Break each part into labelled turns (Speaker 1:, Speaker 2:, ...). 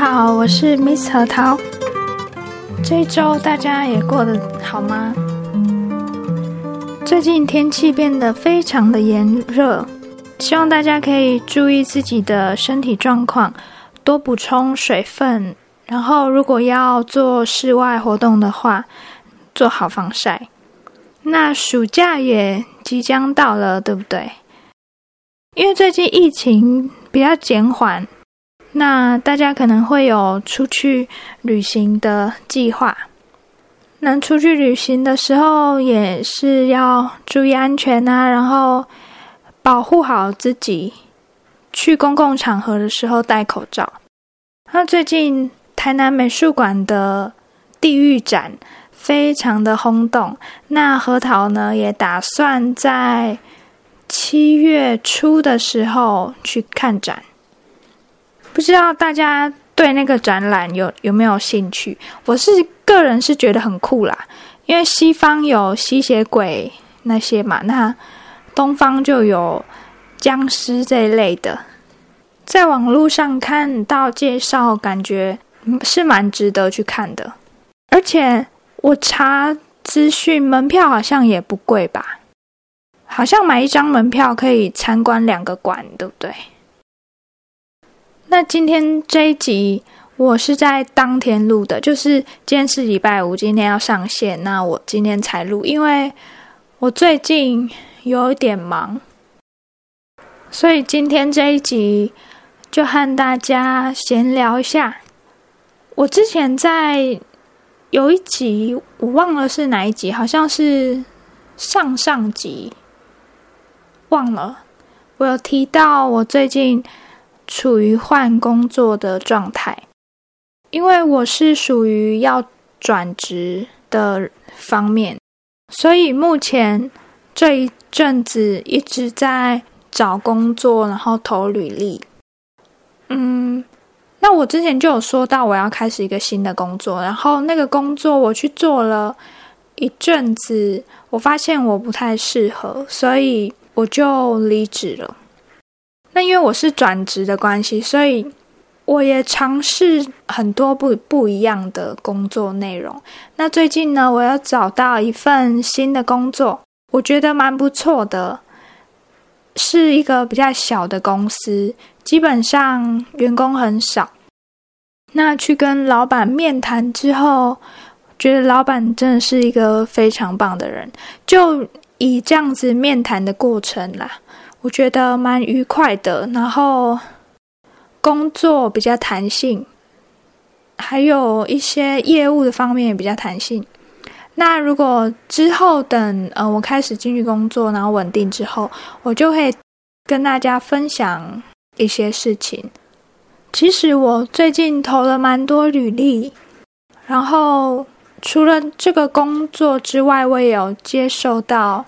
Speaker 1: 好，我是 Miss 核桃。这一周大家也过得好吗？最近天气变得非常的炎热，希望大家可以注意自己的身体状况，多补充水分。然后，如果要做室外活动的话，做好防晒。那暑假也即将到了，对不对？因为最近疫情比较减缓，那大家可能会有出去旅行的计划。那出去旅行的时候，也是要注意安全啊，然后保护好自己。去公共场合的时候戴口罩。那最近台南美术馆的地狱展非常的轰动，那核桃呢也打算在。七月初的时候去看展，不知道大家对那个展览有有没有兴趣？我是个人是觉得很酷啦，因为西方有吸血鬼那些嘛，那东方就有僵尸这一类的，在网络上看到介绍，感觉是蛮值得去看的。而且我查资讯，门票好像也不贵吧。好像买一张门票可以参观两个馆，对不对？那今天这一集我是在当天录的，就是今天是礼拜五，今天要上线，那我今天才录，因为我最近有一点忙，所以今天这一集就和大家闲聊一下。我之前在有一集我忘了是哪一集，好像是上上集。忘了，我有提到我最近处于换工作的状态，因为我是属于要转职的方面，所以目前这一阵子一直在找工作，然后投履历。嗯，那我之前就有说到我要开始一个新的工作，然后那个工作我去做了一阵子，我发现我不太适合，所以。我就离职了。那因为我是转职的关系，所以我也尝试很多不不一样的工作内容。那最近呢，我要找到一份新的工作，我觉得蛮不错的，是一个比较小的公司，基本上员工很少。那去跟老板面谈之后，觉得老板真的是一个非常棒的人，就。以这样子面谈的过程啦，我觉得蛮愉快的。然后工作比较弹性，还有一些业务的方面也比较弹性。那如果之后等呃我开始进去工作，然后稳定之后，我就会跟大家分享一些事情。其实我最近投了蛮多履历，然后。除了这个工作之外，我也有接受到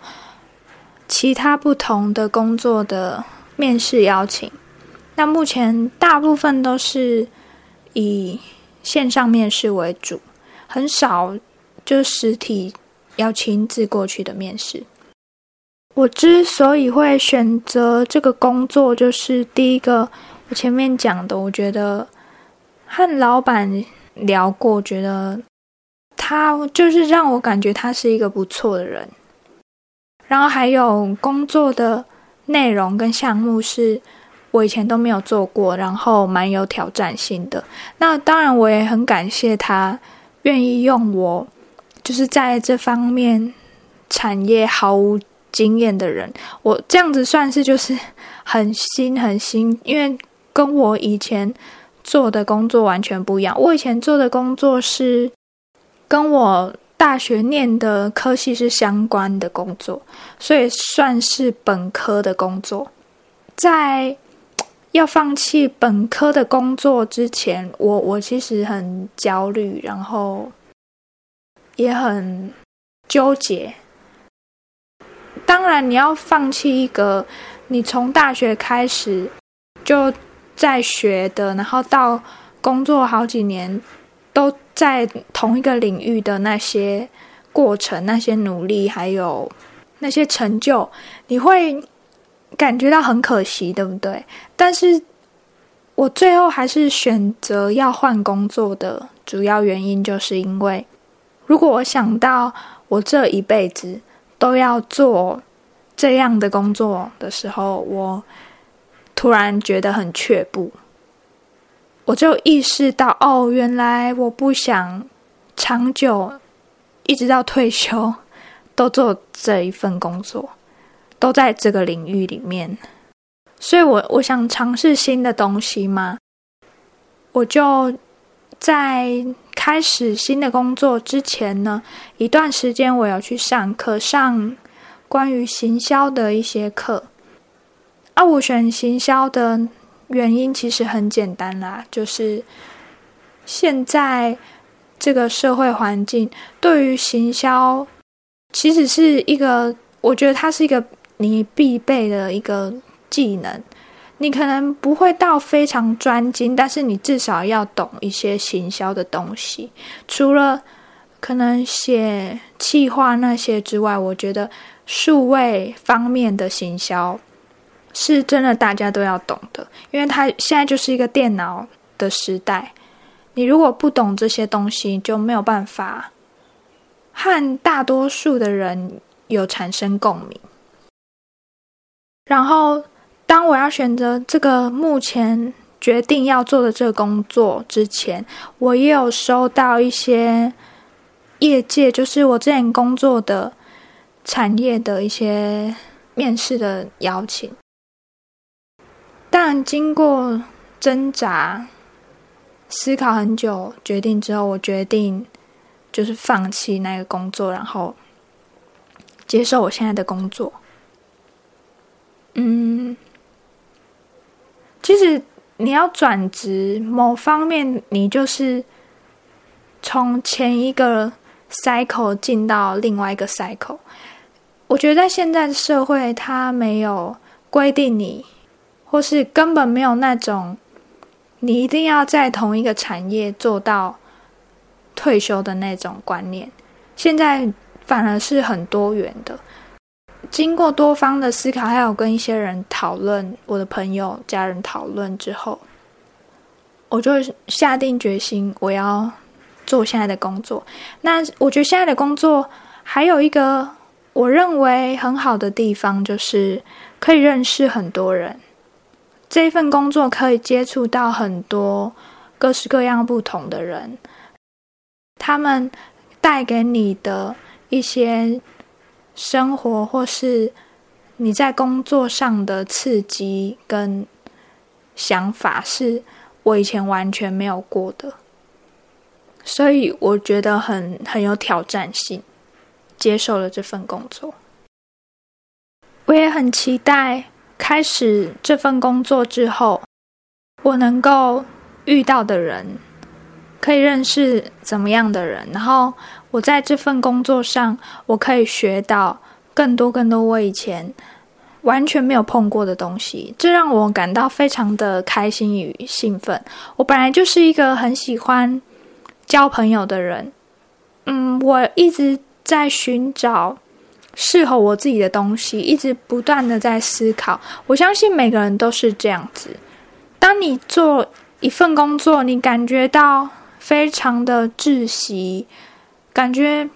Speaker 1: 其他不同的工作的面试邀请。那目前大部分都是以线上面试为主，很少就实体要亲自过去的面试。我之所以会选择这个工作，就是第一个，我前面讲的，我觉得和老板聊过，觉得。他就是让我感觉他是一个不错的人，然后还有工作的内容跟项目是我以前都没有做过，然后蛮有挑战性的。那当然我也很感谢他愿意用我，就是在这方面产业毫无经验的人，我这样子算是就是很新很新，因为跟我以前做的工作完全不一样。我以前做的工作是。跟我大学念的科系是相关的工作，所以算是本科的工作。在要放弃本科的工作之前，我我其实很焦虑，然后也很纠结。当然，你要放弃一个你从大学开始就在学的，然后到工作好几年。都在同一个领域的那些过程、那些努力，还有那些成就，你会感觉到很可惜，对不对？但是我最后还是选择要换工作的主要原因，就是因为如果我想到我这一辈子都要做这样的工作的时候，我突然觉得很却步。我就意识到，哦，原来我不想长久一直到退休都做这一份工作，都在这个领域里面。所以，我我想尝试新的东西嘛。我就在开始新的工作之前呢，一段时间我要去上课，上关于行销的一些课。啊，我选行销的原因其实很简单啦，就是现在这个社会环境对于行销，其实是一个，我觉得它是一个你必备的一个。技能，你可能不会到非常专精，但是你至少要懂一些行销的东西。除了可能写企划那些之外，我觉得数位方面的行销是真的大家都要懂的，因为它现在就是一个电脑的时代。你如果不懂这些东西，就没有办法和大多数的人有产生共鸣，然后。当我要选择这个目前决定要做的这个工作之前，我也有收到一些业界，就是我之前工作的产业的一些面试的邀请。但经过挣扎、思考很久，决定之后，我决定就是放弃那个工作，然后接受我现在的工作。嗯。其实你要转职，某方面你就是从前一个 cycle 进到另外一个 cycle。我觉得在现在的社会，它没有规定你，或是根本没有那种你一定要在同一个产业做到退休的那种观念。现在反而是很多元的。经过多方的思考，还有跟一些人讨论，我的朋友、家人讨论之后，我就下定决心，我要做现在的工作。那我觉得现在的工作还有一个我认为很好的地方，就是可以认识很多人。这一份工作可以接触到很多各式各样不同的人，他们带给你的一些。生活或是你在工作上的刺激跟想法，是我以前完全没有过的，所以我觉得很很有挑战性，接受了这份工作。我也很期待开始这份工作之后，我能够遇到的人，可以认识怎么样的人，然后。我在这份工作上，我可以学到更多更多我以前完全没有碰过的东西，这让我感到非常的开心与兴奋。我本来就是一个很喜欢交朋友的人，嗯，我一直在寻找适合我自己的东西，一直不断的在思考。我相信每个人都是这样子。当你做一份工作，你感觉到非常的窒息。感觉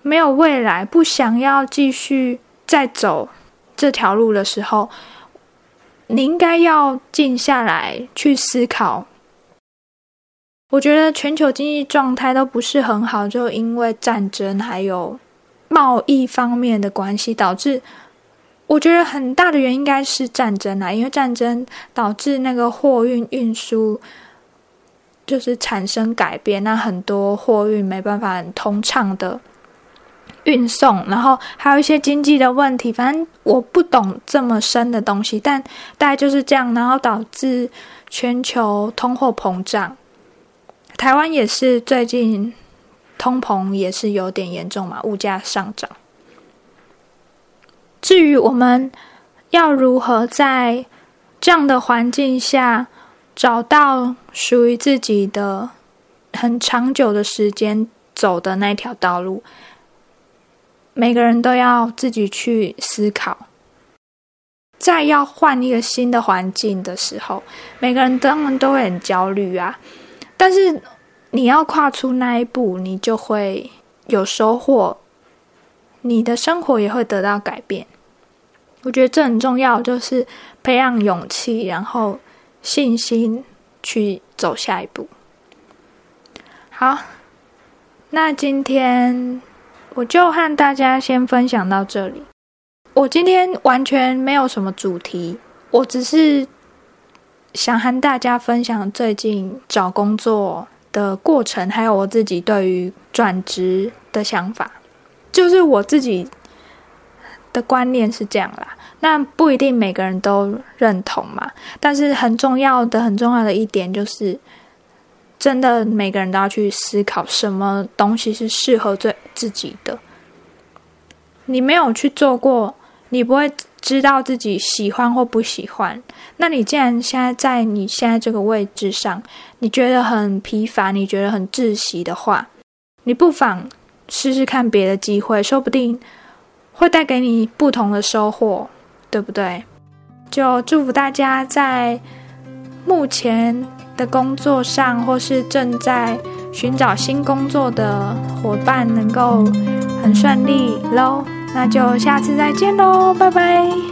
Speaker 1: 没有未来，不想要继续再走这条路的时候，你应该要静下来去思考。我觉得全球经济状态都不是很好，就因为战争还有贸易方面的关系，导致我觉得很大的原因应该是战争啊，因为战争导致那个货运运输。就是产生改变，那很多货运没办法很通畅的运送，然后还有一些经济的问题。反正我不懂这么深的东西，但大概就是这样，然后导致全球通货膨胀。台湾也是最近通膨也是有点严重嘛，物价上涨。至于我们要如何在这样的环境下，找到属于自己的很长久的时间走的那条道路，每个人都要自己去思考。在要换一个新的环境的时候，每个人当然都会很焦虑啊。但是你要跨出那一步，你就会有收获，你的生活也会得到改变。我觉得这很重要，就是培养勇气，然后信心去走下一步。好，那今天我就和大家先分享到这里。我今天完全没有什么主题，我只是想和大家分享最近找工作的过程，还有我自己对于转职的想法。就是我自己的观念是这样啦，那不一定每个人都认同嘛。但是很重要的、很重要的一点就是。真的，每个人都要去思考什么东西是适合最自己的。你没有去做过，你不会知道自己喜欢或不喜欢。那你既然现在在你现在这个位置上，你觉得很疲乏，你觉得很窒息的话，你不妨试试看别的机会，说不定会带给你不同的收获，对不对？就祝福大家在目前。的工作上，或是正在寻找新工作的伙伴，能够很顺利喽。那就下次再见喽，拜拜。